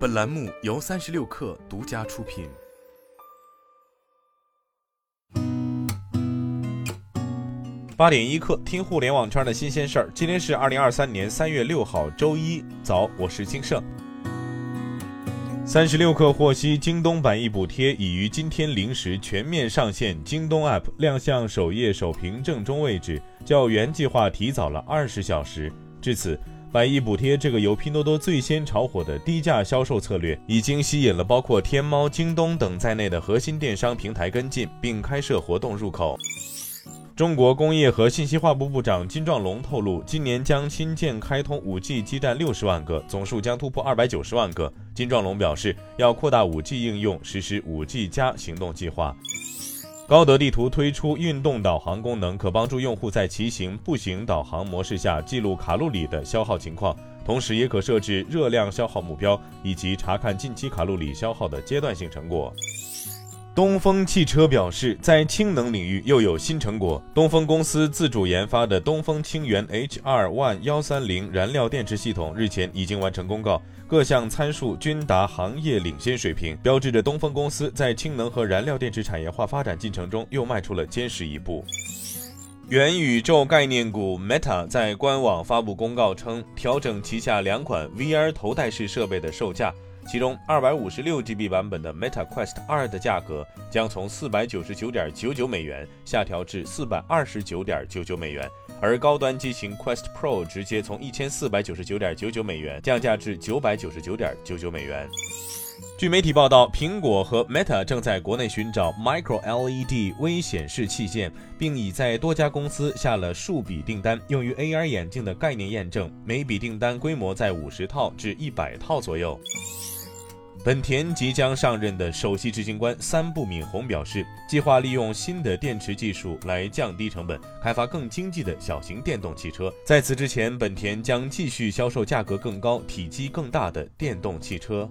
本栏目由三十六氪独家出品。八点一刻，听互联网圈的新鲜事儿。今天是二零二三年三月六号，周一早，我是金盛。三十六氪获悉，京东百亿补贴已于今天零时全面上线京东 App，亮相首页首屏正中位置，较原计划提早了二十小时。至此。百亿补贴这个由拼多多最先炒火的低价销售策略，已经吸引了包括天猫、京东等在内的核心电商平台跟进，并开设活动入口。中国工业和信息化部部长金壮龙透露，今年将新建开通 5G 基站六十万个，总数将突破二百九十万个。金壮龙表示，要扩大 5G 应用，实施 5G 加行动计划。高德地图推出运动导航功能，可帮助用户在骑行、步行导航模式下记录卡路里的消耗情况，同时也可设置热量消耗目标，以及查看近期卡路里消耗的阶段性成果。东风汽车表示，在氢能领域又有新成果。东风公司自主研发的东风氢源 H 二万幺三零燃料电池系统日前已经完成公告。各项参数均达行业领先水平，标志着东风公司在氢能和燃料电池产业化发展进程中又迈出了坚实一步。元宇宙概念股 Meta 在官网发布公告称，调整旗下两款 VR 头戴式设备的售价。其中，二百五十六 GB 版本的 Meta Quest 二的价格将从四百九十九点九九美元下调至四百二十九点九九美元，而高端机型 Quest Pro 直接从一千四百九十九点九九美元降价至九百九十九点九九美元。据媒体报道，苹果和 Meta 正在国内寻找 Micro LED 微显示器件，并已在多家公司下了数笔订单，用于 AR 眼镜的概念验证，每笔订单规模在五十套至一百套左右。本田即将上任的首席执行官三部敏宏表示，计划利用新的电池技术来降低成本，开发更经济的小型电动汽车。在此之前，本田将继续销售价格更高、体积更大的电动汽车。